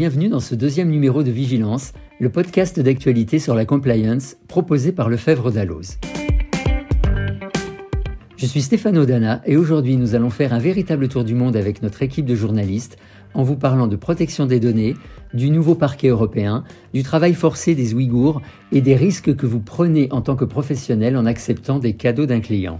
bienvenue dans ce deuxième numéro de Vigilance, le podcast d'actualité sur la compliance proposé par Lefebvre Dalloz. Je suis Stéphano Dana et aujourd'hui nous allons faire un véritable tour du monde avec notre équipe de journalistes en vous parlant de protection des données, du nouveau parquet européen, du travail forcé des Ouïghours et des risques que vous prenez en tant que professionnel en acceptant des cadeaux d'un client.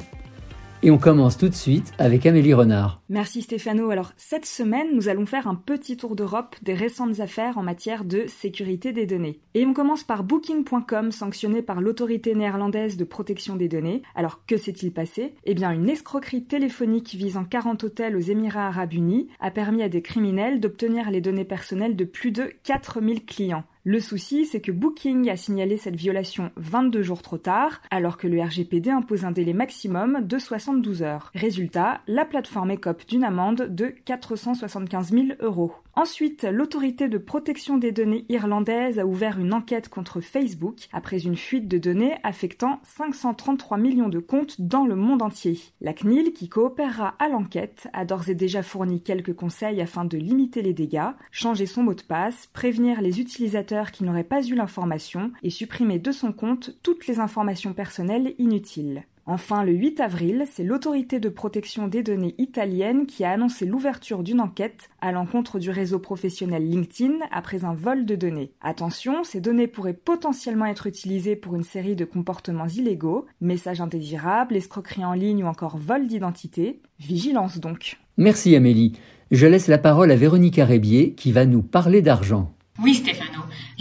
Et on commence tout de suite avec Amélie Renard. Merci Stéphano. Alors cette semaine, nous allons faire un petit tour d'Europe des récentes affaires en matière de sécurité des données. Et on commence par Booking.com, sanctionné par l'autorité néerlandaise de protection des données. Alors que s'est-il passé? Eh bien une escroquerie téléphonique visant 40 hôtels aux Émirats arabes unis a permis à des criminels d'obtenir les données personnelles de plus de 4000 clients. Le souci, c'est que Booking a signalé cette violation 22 jours trop tard, alors que le RGPD impose un délai maximum de 72 heures. Résultat, la plateforme écope d'une amende de 475 000 euros. Ensuite, l'autorité de protection des données irlandaise a ouvert une enquête contre Facebook après une fuite de données affectant 533 millions de comptes dans le monde entier. La CNIL, qui coopérera à l'enquête, a d'ores et déjà fourni quelques conseils afin de limiter les dégâts, changer son mot de passe, prévenir les utilisateurs qui n'auraient pas eu l'information et supprimer de son compte toutes les informations personnelles inutiles. Enfin, le 8 avril, c'est l'autorité de protection des données italienne qui a annoncé l'ouverture d'une enquête à l'encontre du réseau professionnel LinkedIn après un vol de données. Attention, ces données pourraient potentiellement être utilisées pour une série de comportements illégaux, messages indésirables, escroqueries en ligne ou encore vol d'identité. Vigilance donc. Merci Amélie. Je laisse la parole à Véronique Rébier qui va nous parler d'argent. Oui Stéphano,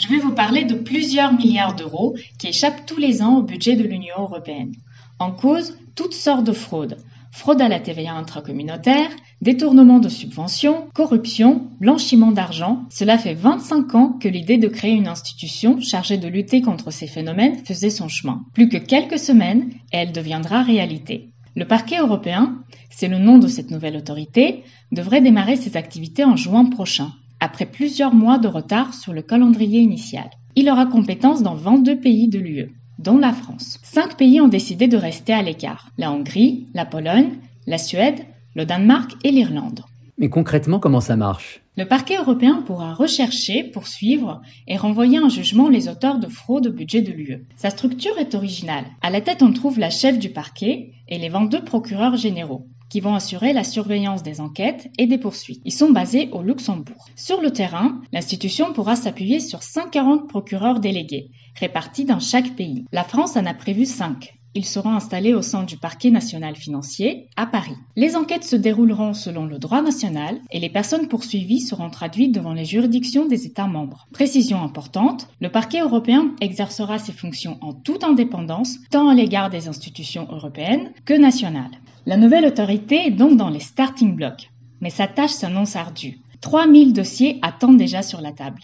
je vais vous parler de plusieurs milliards d'euros qui échappent tous les ans au budget de l'Union européenne. En cause, toutes sortes de fraudes. Fraude à la TVA intracommunautaire, détournement de subventions, corruption, blanchiment d'argent. Cela fait 25 ans que l'idée de créer une institution chargée de lutter contre ces phénomènes faisait son chemin. Plus que quelques semaines elle deviendra réalité. Le parquet européen, c'est le nom de cette nouvelle autorité, devrait démarrer ses activités en juin prochain, après plusieurs mois de retard sur le calendrier initial. Il aura compétence dans 22 pays de l'UE dont la France. Cinq pays ont décidé de rester à l'écart. La Hongrie, la Pologne, la Suède, le Danemark et l'Irlande. Mais concrètement, comment ça marche? Le parquet européen pourra rechercher, poursuivre et renvoyer en jugement les auteurs de fraude au budget de l'UE. Sa structure est originale. À la tête, on trouve la chef du parquet et les 22 procureurs généraux qui vont assurer la surveillance des enquêtes et des poursuites. Ils sont basés au Luxembourg. Sur le terrain, l'institution pourra s'appuyer sur 140 procureurs délégués, répartis dans chaque pays. La France en a prévu 5. Ils seront installés au sein du parquet national financier à Paris. Les enquêtes se dérouleront selon le droit national et les personnes poursuivies seront traduites devant les juridictions des États membres. Précision importante, le parquet européen exercera ses fonctions en toute indépendance, tant à l'égard des institutions européennes que nationales. La nouvelle autorité est donc dans les starting blocks, mais sa tâche s'annonce ardue. 3000 dossiers attendent déjà sur la table.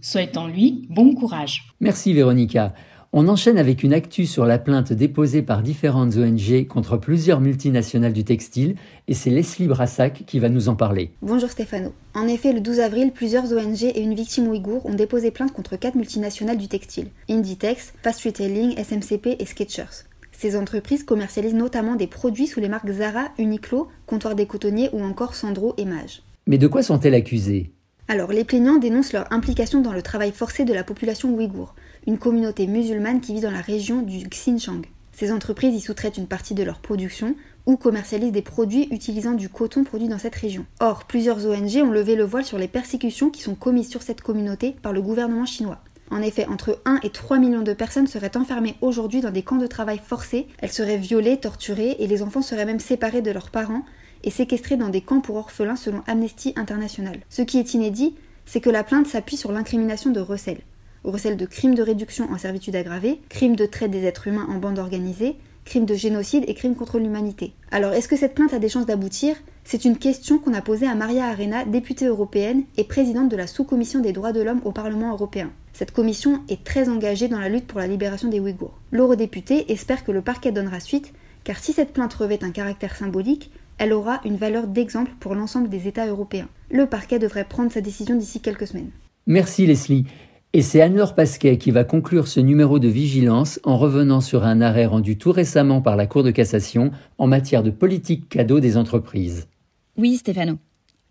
Souhaitons-lui bon courage. Merci Véronica. On enchaîne avec une actu sur la plainte déposée par différentes ONG contre plusieurs multinationales du textile et c'est Leslie Brassac qui va nous en parler. Bonjour Stéphano. En effet, le 12 avril, plusieurs ONG et une victime ouïghour ont déposé plainte contre quatre multinationales du textile Inditex, Fast Retailing, SMCP et Skechers. Ces entreprises commercialisent notamment des produits sous les marques Zara, Uniqlo, Comptoir des Cotonniers ou encore Sandro et Mage. Mais de quoi sont-elles accusées? Alors, les plaignants dénoncent leur implication dans le travail forcé de la population ouïghour, une communauté musulmane qui vit dans la région du Xinjiang. Ces entreprises y sous-traitent une partie de leur production ou commercialisent des produits utilisant du coton produit dans cette région. Or, plusieurs ONG ont levé le voile sur les persécutions qui sont commises sur cette communauté par le gouvernement chinois. En effet, entre 1 et 3 millions de personnes seraient enfermées aujourd'hui dans des camps de travail forcés, elles seraient violées, torturées et les enfants seraient même séparés de leurs parents et séquestrés dans des camps pour orphelins selon Amnesty International. Ce qui est inédit, c'est que la plainte s'appuie sur l'incrimination de recel. Recel de crimes de réduction en servitude aggravée, crimes de traite des êtres humains en bande organisée, crimes de génocide et crimes contre l'humanité. Alors, est-ce que cette plainte a des chances d'aboutir? C'est une question qu'on a posée à Maria Arena, députée européenne et présidente de la sous-commission des droits de l'homme au Parlement européen. Cette commission est très engagée dans la lutte pour la libération des Ouïghours. L'eurodéputé espère que le parquet donnera suite, car si cette plainte revêt un caractère symbolique, elle aura une valeur d'exemple pour l'ensemble des États européens. Le parquet devrait prendre sa décision d'ici quelques semaines. Merci Leslie. Et c'est Anne-Laure Pasquet qui va conclure ce numéro de vigilance en revenant sur un arrêt rendu tout récemment par la Cour de cassation en matière de politique cadeau des entreprises. Oui, Stéphano.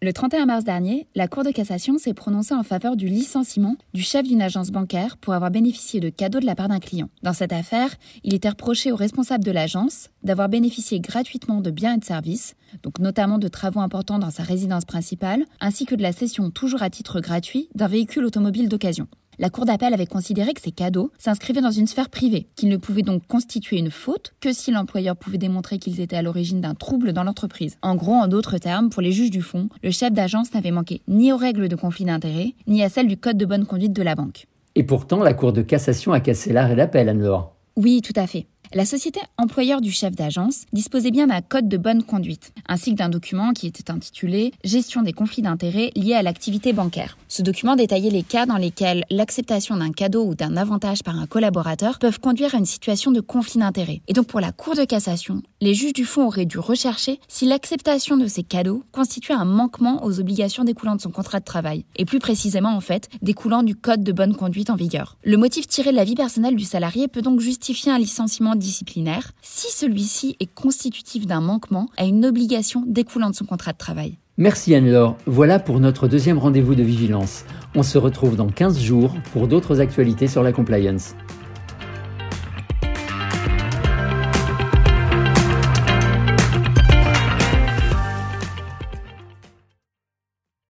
Le 31 mars dernier, la Cour de cassation s'est prononcée en faveur du licenciement du chef d'une agence bancaire pour avoir bénéficié de cadeaux de la part d'un client. Dans cette affaire, il était reproché au responsable de l'agence d'avoir bénéficié gratuitement de biens et de services, donc notamment de travaux importants dans sa résidence principale, ainsi que de la cession toujours à titre gratuit d'un véhicule automobile d'occasion. La Cour d'appel avait considéré que ces cadeaux s'inscrivaient dans une sphère privée, qu'ils ne pouvaient donc constituer une faute que si l'employeur pouvait démontrer qu'ils étaient à l'origine d'un trouble dans l'entreprise. En gros, en d'autres termes, pour les juges du fond, le chef d'agence n'avait manqué ni aux règles de conflit d'intérêts, ni à celles du code de bonne conduite de la banque. Et pourtant, la Cour de cassation a cassé l'arrêt d'appel, Anne-Laure. Oui, tout à fait. La société employeur du chef d'agence disposait bien d'un code de bonne conduite, ainsi que d'un document qui était intitulé Gestion des conflits d'intérêts liés à l'activité bancaire. Ce document détaillait les cas dans lesquels l'acceptation d'un cadeau ou d'un avantage par un collaborateur peuvent conduire à une situation de conflit d'intérêts. Et donc pour la Cour de cassation, les juges du fonds auraient dû rechercher si l'acceptation de ces cadeaux constituait un manquement aux obligations découlant de son contrat de travail, et plus précisément en fait découlant du code de bonne conduite en vigueur. Le motif tiré de la vie personnelle du salarié peut donc justifier un licenciement disciplinaire si celui-ci est constitutif d'un manquement à une obligation découlant de son contrat de travail. Merci Anne-Laure. Voilà pour notre deuxième rendez-vous de vigilance. On se retrouve dans 15 jours pour d'autres actualités sur la compliance.